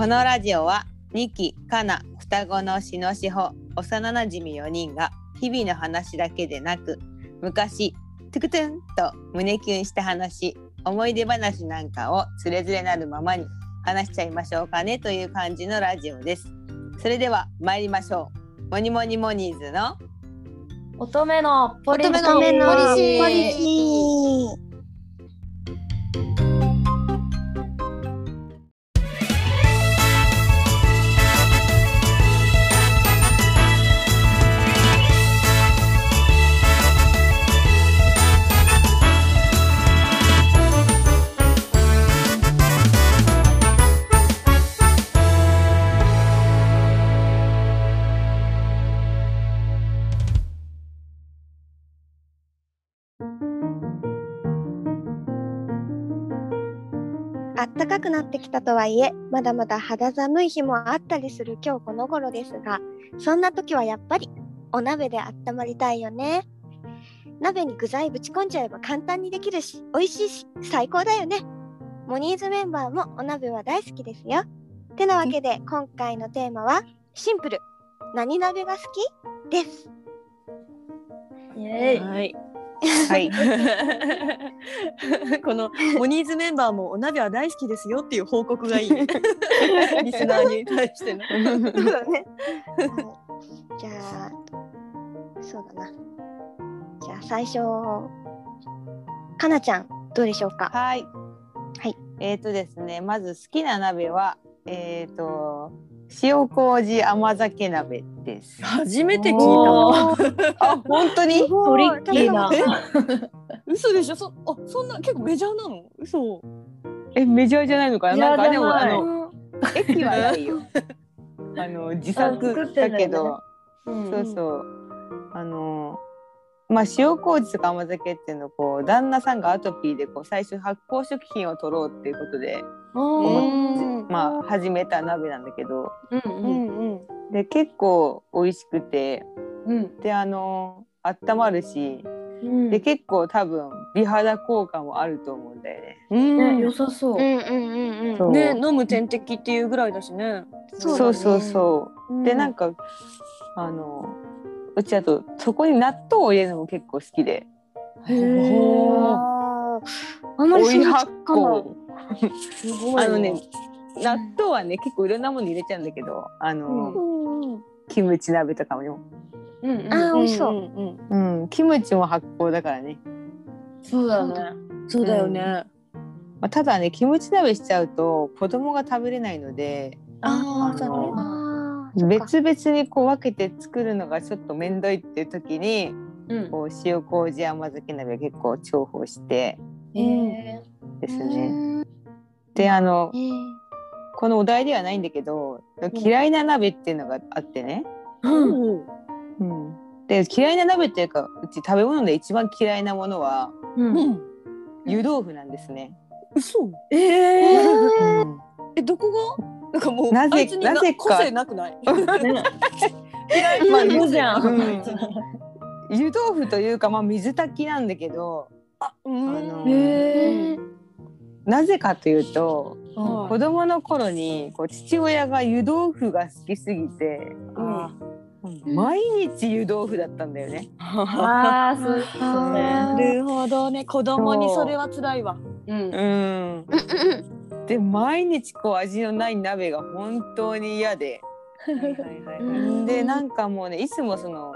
このラジオは2期かな双子のしのしほ幼なじみ4人が日々の話だけでなく昔トゥクトゥンと胸キュンした話思い出話なんかをつれづれなるままに話しちゃいましょうかねという感じのラジオです。それでは参りましょう。モニモニモニーズの乙女のポリシーってきたとはいえまだまだ肌寒い日もあったりする今日この頃ですがそんな時はやっぱりお鍋で温まりたいよね。鍋に具材ぶち込んじゃえば簡単にできるし美味しいし最高だよね。モニーズメンバーもお鍋は大好きですよ。てなわけで今回のテーマはシンプル。何鍋が好き？です。イエーイ。はいはい このモニーズメンバーもお鍋は大好きですよっていう報告がいいね リスナーに対してのそうだね。じゃあ、そうだな。じゃあ最初、かなちゃん、どうでしょうか？はい。はい。えっ、とですね、まず好きな鍋は、えっ、と、塩麹甘酒鍋です。初めて聞いおたあ、本当に？トリッキーな 嘘でしょ？そあそんな結構メジャーなの？嘘え、メジャーじゃないのかな？なんか、でも、あの、駅はないよ。あの、自あ作だけど、そうそう。あの。まあ、塩麹とか甘酒っていうのをこう旦那さんがアトピーでこう最初発酵食品を取ろうっていうことで、うんまあ、始めた鍋なんだけど。うんうんで結構美味しくて。うん。であの温まるし。うん。で結構多分美肌効果もあると思うんだよね。うん。ね良さそう。うんうんうんうん。そう。ね飲む点滴っていうぐらいだしね。そうだね。そうそうそう。でなんかかあのうちあとそこに納豆を入れるのも結構好きで。へえあんまり発酵すごいあのね納豆はね結構いろんなもの入れちゃうんだけどあの、うんキムチ鍋とかもうんあー美味しそう。うんうんうん。キムチも発酵だからね、そうだね。そうだよね。まあ、ただねキムチ鍋しちゃうと子供が食べれないのであーそうだね別々にこう分けて作るのがちょっと面倒いっていう時にうん。こう塩麹甘酒鍋結構重宝してへですうね。んであのえーこのお題ではないんだけど嫌いな鍋っていうのがあってね、うん。うん、で嫌いな鍋っていうかうち食べ物で一番嫌いなものはうん。うん。湯豆腐なんですね。嘘。ええ。えーうん。えどこが？なんかもうなぜなぜか。個性なくない？ねまあそうじゃん。うん。湯豆腐というかまあ水炊きなんだけどうん。あのへえなぜかというとはい。子供の頃にこう父親が湯豆腐が好きすぎてあ毎日湯豆腐だったんだよね。あーそうですなねるほどね。子供にそれは辛いわ。うん。うん、で毎日こう味のない鍋が本当に嫌で。でなんかもうねいつもその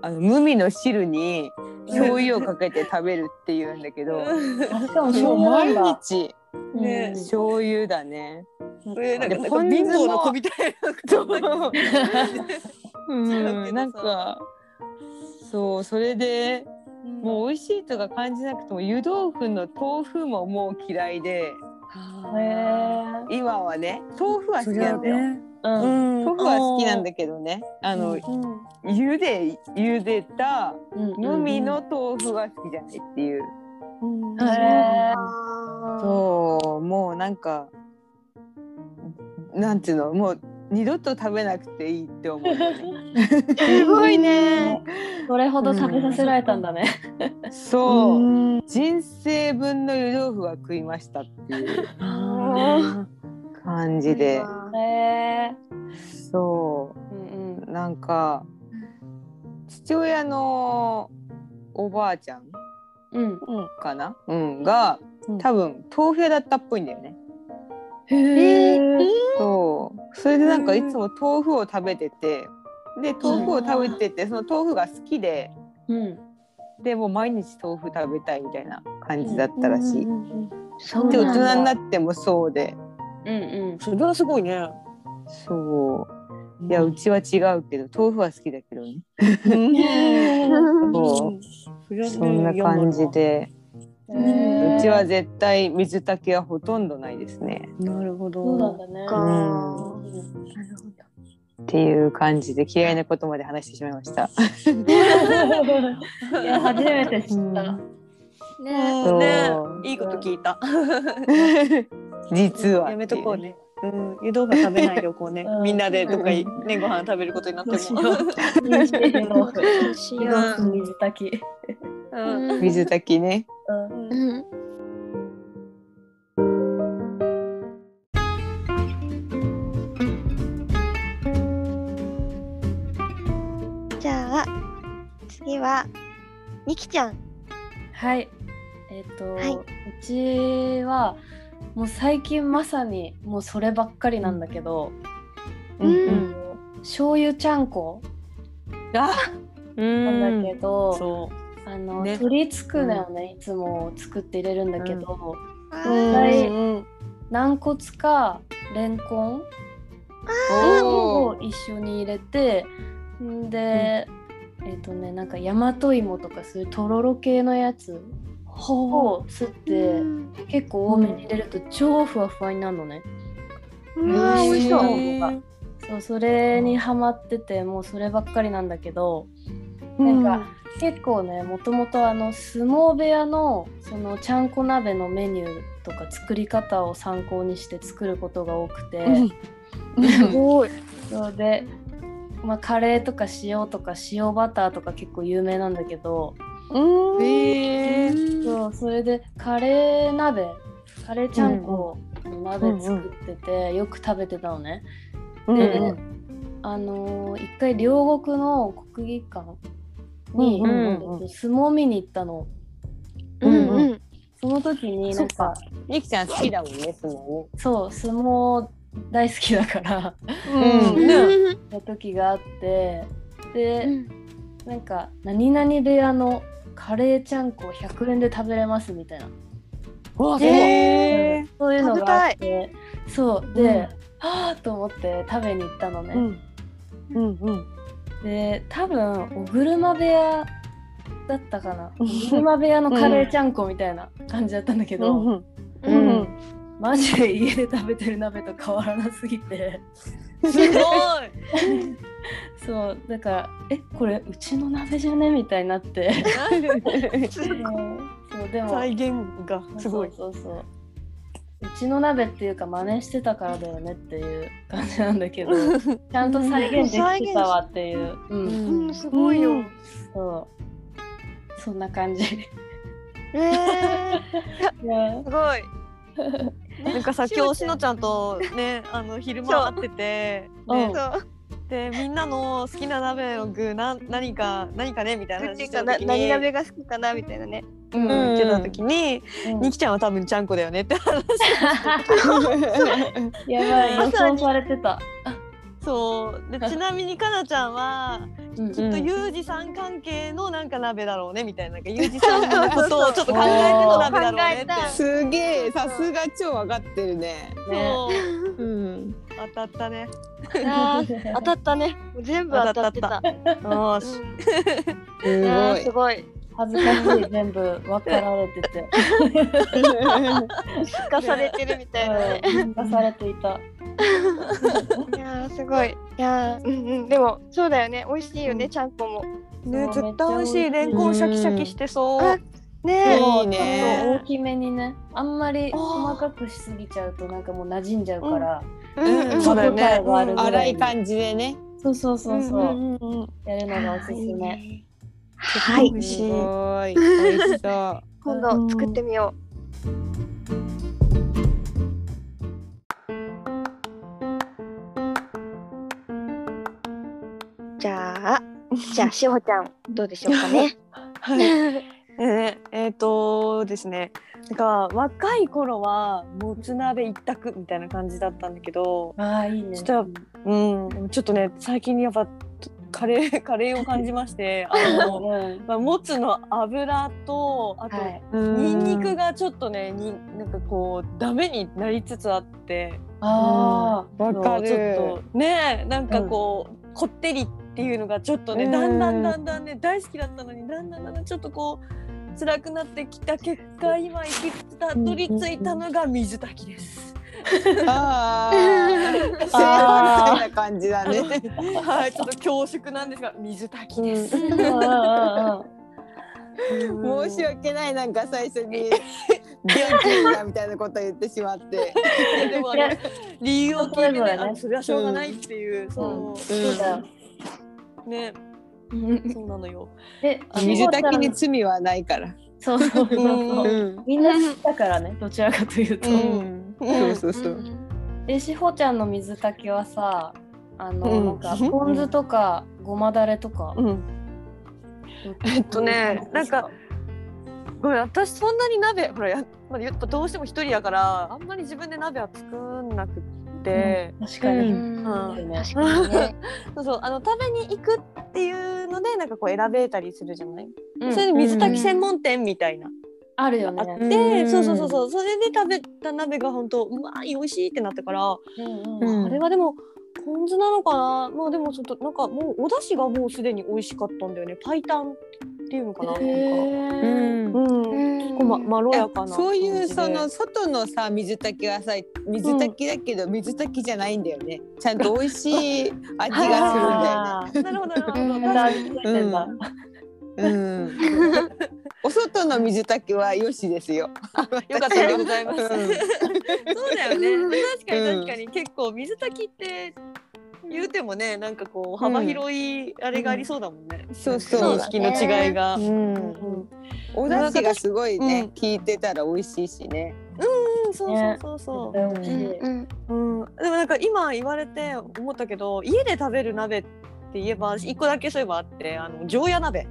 あの無味の汁に醤油をかけて食べるっていうんだけど。しかもうう毎なんだ。日。ね。醤油だね。えなんかなんかポン酢も貧乏な子みたいなう。ん、なんかそうそれでもう美味しいとか感じなくても湯豆腐の豆腐ももう嫌いで。今はね豆腐は好きなんだよ。ねうん。豆腐は好きなんだけどね。あの、茹で茹でた無味の豆腐が好きじゃないっていう、そう。もうなんかなんていうの？もう二度と食べなくていいって思うよね。すごいね。それほど食べさせられたんだね。そう、うん。人生分の湯豆腐は食いましたっていう。あ感じで。そうんうなんか父親のおばあちゃんうん。かな、うん、がうん多分豆腐屋だったっぽいんだよね。へえ。そうそれでなんかいつも豆腐を食べててで豆腐を食べててその豆腐が好きでうん。でもう毎日豆腐食べたいみたいな感じだったらしい。そうで大なんだ人になってもそうでうんうん。それはすごいね。そういやうちは違うけど豆腐は好きだけどね。うん そうそんな感じ。でへうちは絶対水炊きはほとんどないですね。なるほど。そうなんだね。かうんなるっていう感じで嫌いなことまで話してしまいました。いや初めて知った。ほどねね、いいこと聞いた。実はやめとこうね。うん、湯豆腐食べないでおこうねう。んみんなでどっかいねご飯食べることになっても。水炊きし水よう水炊き。うんうん水炊きね。うんうんじゃあ次はみきちゃんはい。えっ、と、はいうちはもう最近まさにもうそればっかりなんだけど、うん。うん醤油ちゃんこあ、なんだけど、そあの、ね。鶏つくねをね、いつも作って入れるんだけど、あう。ん軟骨かレンコンおを一緒に入れてん。で、えっ、とねなんか大和芋とかそういうとろろ系のやつをすって結構多めに入れると超ふわふわになるのね。うわー美味しそうそうそれにハマっててもうそればっかりなんだけどなんか結構ねもともとあの相撲部屋のそのちゃんこ鍋のメニューとか作り方を参考にして作ることが多くて、すごいそうで、まあ、カレーとか塩とか塩バターとか結構有名なんだけどうん。ええ。れでカレー鍋カレーちゃんこの鍋作ってて、よく食べてたのね。で、うん。あのー一回両国の国技館に、うんえっと相撲見に行ったの。うんうん。その時になんかみきちゃん好きだもんね、相撲。そう相撲大好きだからうん。ね。うん。の時があってで、うん。なんか何々部屋のカレーちゃんこ100円で食べれますみたいな、わへえ。そういうのがあってそう。で、はあと思って食べに行ったのね、うん。うんうん。で多分お車部屋だったかな。お車部屋のカレーちゃんこみたいな感じだったんだけど、うんううん。ん。マジで家で食べてる鍋と変わらなすぎてすごい。そうだからえこれうちの鍋じゃね？みたいになって。うんそうでも再現がすごい。そうそうそう。うちの鍋っていうか真似してたからだよねっていう感じなんだけど ちゃんと再現できてたわっていう、うん。うん。すごいよ。うん。そう。そんな感じ。えー。ねすごい。なんかさ今日しのちゃんとねあの昼間会ってて、ね。でみんなの好きな鍋の具な何か何かねみたいな話してた時に。何鍋が好きかなみたいなね。うん。言ってた時に、うん。にきちゃんは多分ちゃんこだよねって話 やばい。予想されてた、そう。で ちなみにかなちゃんはうんきっとユージさん関係のなんか鍋だろうねみたいななんかユージさんのことを ちょっと考えての鍋だろうねってすげえ、さすが超分かってるね。ね。そう。うん。当たったね。当たったね。全部当たってた。よーし。うん。すいやーすごい。恥ずかしい全部分かられてて。聞かされてるみたいなね。うん出されていた。いやーすごい。いやーうんうんでもそうだよね。美味しいよねちゃんこも。ねそう絶対美味しい。レンコンシャキシャキしてそう。あねいいそうね。大きめにね。あんまり細かくしすぎちゃうとなんかもう馴染んじゃうから、えうん。うんそうだよね粗い感じでね。そうそうそうそう、んんうんうん。やるのがおすすめ、はい。美味しい。美味しそう。今度作ってみよう。じゃあ、じゃあ、しほちゃん、どうでしょうかね？はい。えー、えー、とですね。なんか若い頃はもつ鍋一択みたいな感じだったんだけど、あいいね。ちょっと、うん、ちょっとね、最近やっぱカレーカレーを感じまして、あのうん。まあもつの油とあと、はい。ニンニクがちょっとねになんかこうダメになりつつあって。あわかる。ちょっとねなんかこう、こってりっていうのがちょっとね、うん。だんだんだんだんね大好きだったのにだんだんだんだんちょっとこう辛くなってきた結果今行きたどり着いたのが水炊きです。ああ。あー みたいな感じだね。はいちょっと恐縮なんですが水炊きです。申し訳ないなんか最初に元気だみたいなこと言ってしまって。でも 理由を聞いてねそれはしょうがないっていう、そう、そうだよねそうなのよ。で水炊きにし罪はないから。そうそうそうそう。うん。みんな知ったからね。どちらかというと、うん。そうそうそう。でしほちゃんの水炊きはさあの、うん。なんかポン酢とかごまだれとか、うん。えっとねなんかごめん私そんなに鍋ほらやまあやっぱどうしても一人やからあんまり自分で鍋は作んなくって、確かに、うん。うん。確かにね。そうそう。あの食べに行くっていうのでなんかこう選べたりするじゃない、うん。それで水炊き専門店みたいな、あるよあって、ね、うん。そうそうそうそう。それで食べた鍋が本当うまい美味しいってなったから、うんうん。うん。あれはでもポン酢なのかな？まあでもちょっとなんかもうお出汁がもうすでに美味しかったんだよね。パイタンっていうのかななんか。うん。うん。結構ままろやかなそういうその外のさ水炊きはさ水炊きだけど水炊きじゃないんだよね。ちゃんと美味しい 味がするんだよね。なるほどなるほど。うん。まだ味付いてん。だうん。お外の水炊きはよしですよ。よかったでございます。うん。そうだよね。確かに確かに、結構水炊きって言うてもねなんかこう幅広いあれがありそうだもんね。そうそう。認識の違いが。ううんん。お出汁がすごいね、うん。効いてたら美味しいしね。うんそうそうそうそ絶対美味しい、うん。う。うん。でもなんか今言われて思ったけど家で食べる鍋って言えば一個だけそういえばあってあの常夜鍋。っ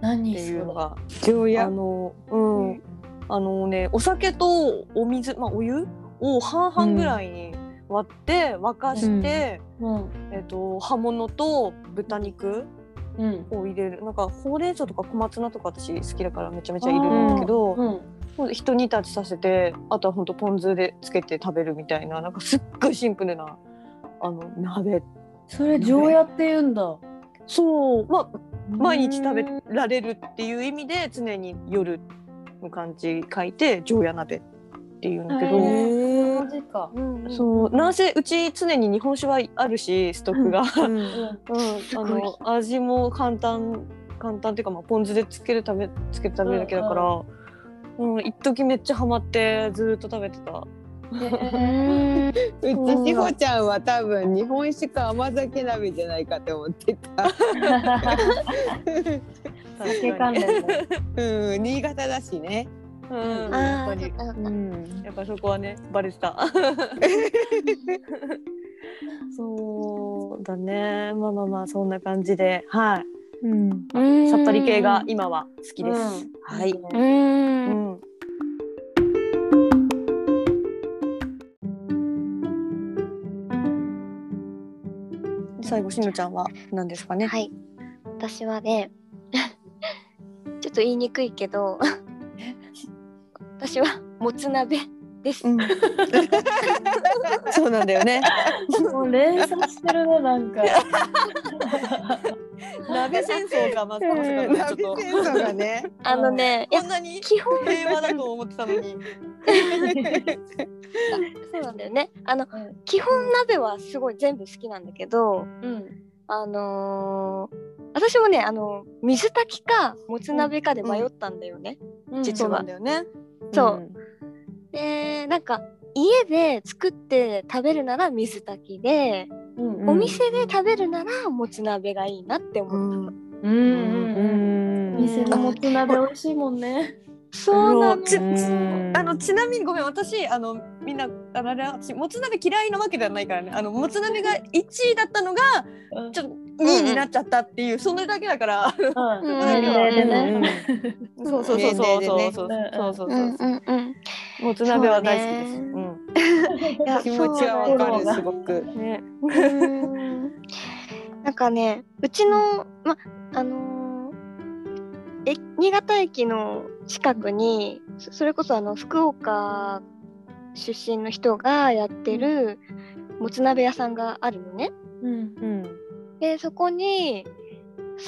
何ていうのが常夜？あのうん。あのねお酒とお水まあお湯を半々ぐらいに割って沸かして、うん。えっと葉物と豚肉うん。を入れる。なんかほうれん草とか小松菜とか私好きだからめちゃめちゃ入れるんだけど、うん。一煮立ちさせてあとはほんとポン酢でつけて食べるみたいななんかすっごいシンプルなあの鍋。それ常夜って言うんだ？そう。まあ毎日食べられるっていう意味で常に夜の感じ書いて常夜鍋。っていうんだけど、へマジか。そうなん。せう。ち常に日本酒はあるしストックが、うんうん、あの味も簡単簡単っていうかまあポン酢でつけるためつけて食べるだけだから、うん一時めっちゃハマってずーっと食べてた。へー。うちしほちゃんは多分日本酒か甘酒鍋じゃないかと思ってた。酒関連ねうん、新潟だしね。うん、あやっぱりーうん。やっぱそこはねバレてた。そうだねまあまあまあそんな感じではいうん。さっぱり系が今は好きです。うんはい。う。うんん最後しのちゃんは何ですかね？はい。私はね、ちょっと言いにくいけど、私はもつ鍋です。うん そうなんだよね。もう連鎖してるななんか 鍋戦争がまず鍋のちょっと戦争がね。あのね、こんなに基本平和だと思ってたのに。そうなんだよね。あのうん基本鍋はすごい全部好きなんだけど、うんあのー私もね、あの水炊きかもつ鍋かで迷ったんだよね。実はそうなんだよね。そう。で、なんか家で作って食べるなら水炊きで、うんお店で食べるならもつ鍋がいいなって思った。うん。うんううんん。店のもつ鍋美味しいもんね。そうなの。ちうん。あのちなみにごめん私あのみんなあれ私もつ鍋嫌いなわけではないからね。あのもつ鍋が1位だったのがちょっと2になっちゃったっていうそれだけだからうんうん年齢でうんね。そうそうそうそうそうそうねそうそううんそううんうんもつ鍋は大好きです。そううん気持ちはわかるすごく。ねうんなんかねうちのまあのーえ新潟駅の近くにそそれこそあの福岡出身の人がやってるもつ鍋屋さんがあるのね。うんうんでそこに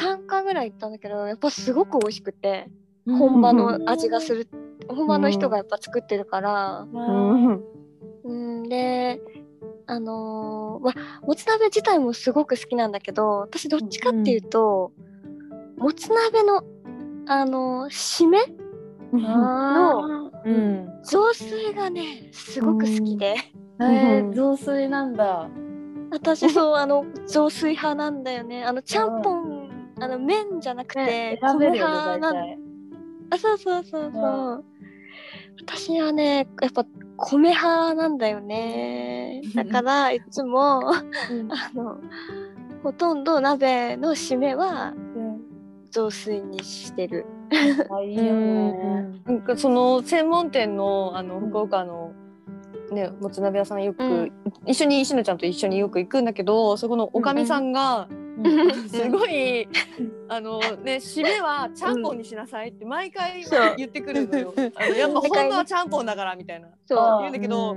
3回ぐらい行ったんだけどやっぱすごく美味しくて本場の味がする本場の人がやっぱ作ってるから、うん。うん、であのーまもつ鍋自体もすごく好きなんだけど私どっちかっていうと、もつ鍋のあのー締めあうん。雑炊がねすごく好きで、ーえー雑炊なんだ。私そうあの雑炊派なんだよね。あのちゃんぽんあの麺じゃなくて米派なん大体。あそうそうそうそう、う私はねやっぱ米派なんだよね。だから いつもあのほとんど鍋の締めは雑炊にしてる。あいいよね。なんかその専門店のあの福岡のねもつ鍋屋さんよく、うん。一緒にしのちゃんと一緒によく行くんだけどそこのおかみさんが、すごいあのね締めはちゃんぽんにしなさいって毎回言ってくるのよ。あのやっぱ本当はちゃんぽんだからみたいな。そう。あ言うんだけど、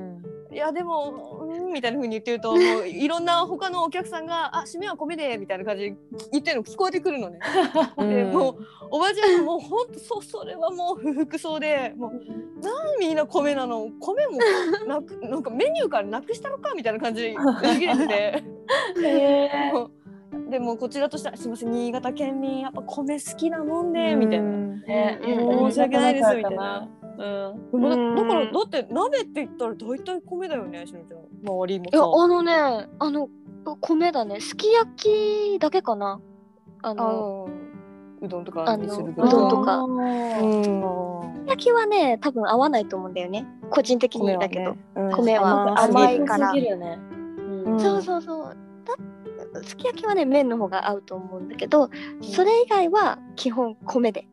いやでもうんみたいな風に言ってるともういろんな他のお客さんが「あ締めは米で」みたいな感じで言ってるの聞こえてくるのね。でもうおばちゃんもうほんとそそれはもう不服そうでもうなんみんな米なの？米もなく なんかメニューからなくしたのか？みたいな感じで言い切れてて。でもこちらとしては「すいません新潟県民やっぱ米好きなもんで」みたいな。ねうん申し訳ないですみたいな。うん。でもだうんだからだって鍋って言ったら大体米だよねしのちゃん。周りもいやさ。あのねあの米だね。すき焼きだけかな。ああのうどんとかにするぐあらうどんとか。うん。すき焼きはね多分合わないと思うんだよね。個人的にだけど、米は甘甘いから。すぎるよね。うん。そうそうそう。だすき焼きはね麺の方が合うと思うんだけどそれ以外は基本米で、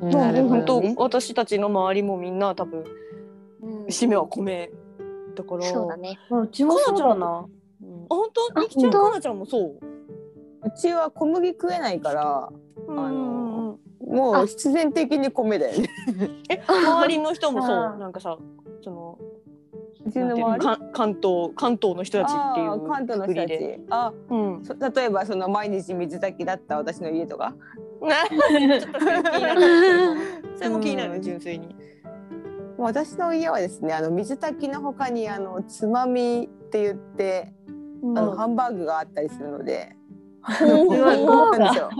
うん、もうなるほ本当私たちの周りもみんな多分締めは米だから。そうだねまあうちもそうだな。うんあ本当？あみきちゃんかなちゃんもそう？うちは小麦食えないからうんあのうんうんもう必然的に米だよね。え周りの人もそう？なんかさその関東関東の人たちっていう関東の人た。ち。あうん。そ例えばその毎日水炊きだった私の家とか？ちょっとそれも気になるうん純粋に。私の家はですねあの水炊きの他にあのつまみって言って、あのハンバーグがあったりするので。うんなんですよ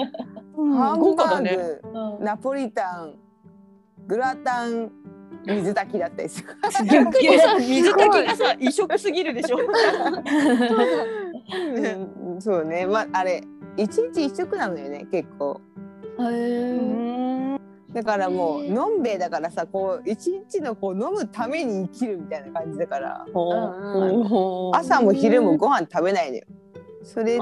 ハンバー。グ、うんナポリタン、グラタン、水炊きだったりする。水炊きがさ異色すぎるでしょ。うんそうね、まああれ一日一食なのよね結構。へー。だからもうのんべえだからさこう一日のこう飲むために生きるみたいな感じだから。朝も昼もご飯食べないのよ。それで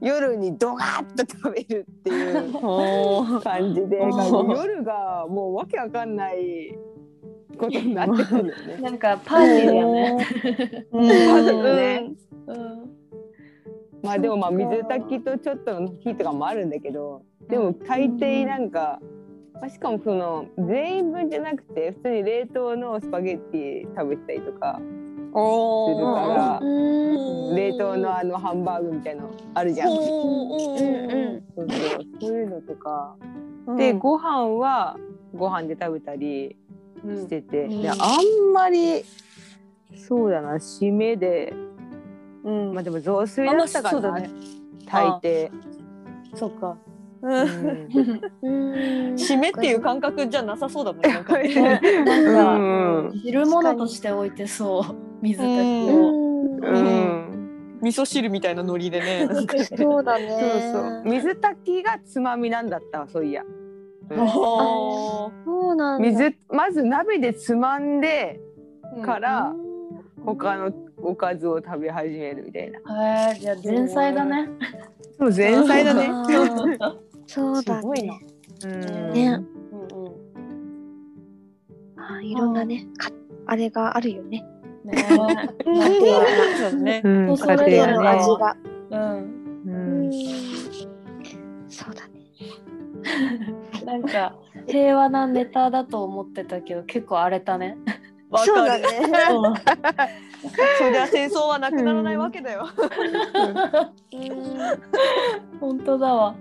夜にドガッと食べるっていう感じで夜がもうわけわかんないことになってくるんだよね。なんかパーティーだよね。パズルね。うん。まあでもまあ水炊きとちょっとの日とかもあるんだけどでも大抵なんか、まあ、しかもその全員分じゃなくて普通に冷凍のスパゲッティ食べたりとかするから、冷凍のあのハンバーグみたいのあるじゃん。そうそうそういうのとか、でご飯はご飯で食べたりしてて、うん。であんまりそうだな締めでうん。まあでも雑炊だったかな、あんまそうだね。大抵。そっか。うん。締めっていう感覚じゃなさそうだもんね。なんか汁物として置いてそう水炊きうを。うん。味噌汁みたいなノリで ね。そうだね。そうそう。水炊きがつまみなんだったわそういや、そうなんだ。水まず鍋でつまんでから他のおかずを食べ始めるみたいな。へえ、じゃあ前菜だね。もう前菜だね。そうだすごいなね。うんねうんうん。あーいろんなね、かあれがあるよね。ね そうだねうん、それぞれ家の。味が。うん。ううんん。そうだね。なんか平和なネタだと思ってたけど結構荒れたね。わそうだね。そりゃ戦争はなくならないわけだよ 本当だわ。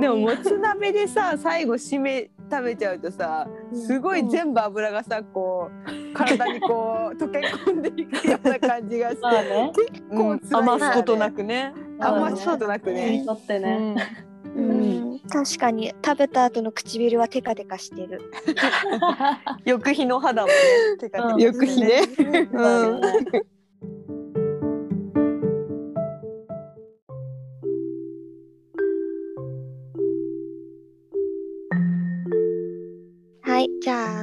でももつ鍋でさ最後締め食べちゃうとさすごい全部油がさこう体にこう 溶け込んでいくような感じがしてまあね。結構辛い。よね余すことなくね。余すことなく手にね。とってね。うん、確かに食べた後の唇はテカテカしてる。翌日の肌もねテカテカ翌日ね。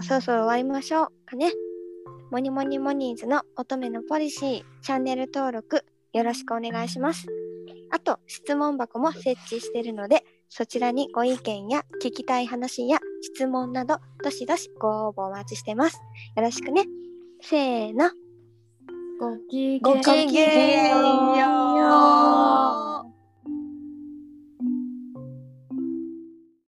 あそろそろ終わりましょうかね。モニモニモニーズの乙女のポリシー、チャンネル登録よろしくお願いします。あと、質問箱も設置しているので、そちらにご意見や聞きたい話や質問など、どしどしご応募お待ちしてます。よろしくね。せーの。ごきげんよう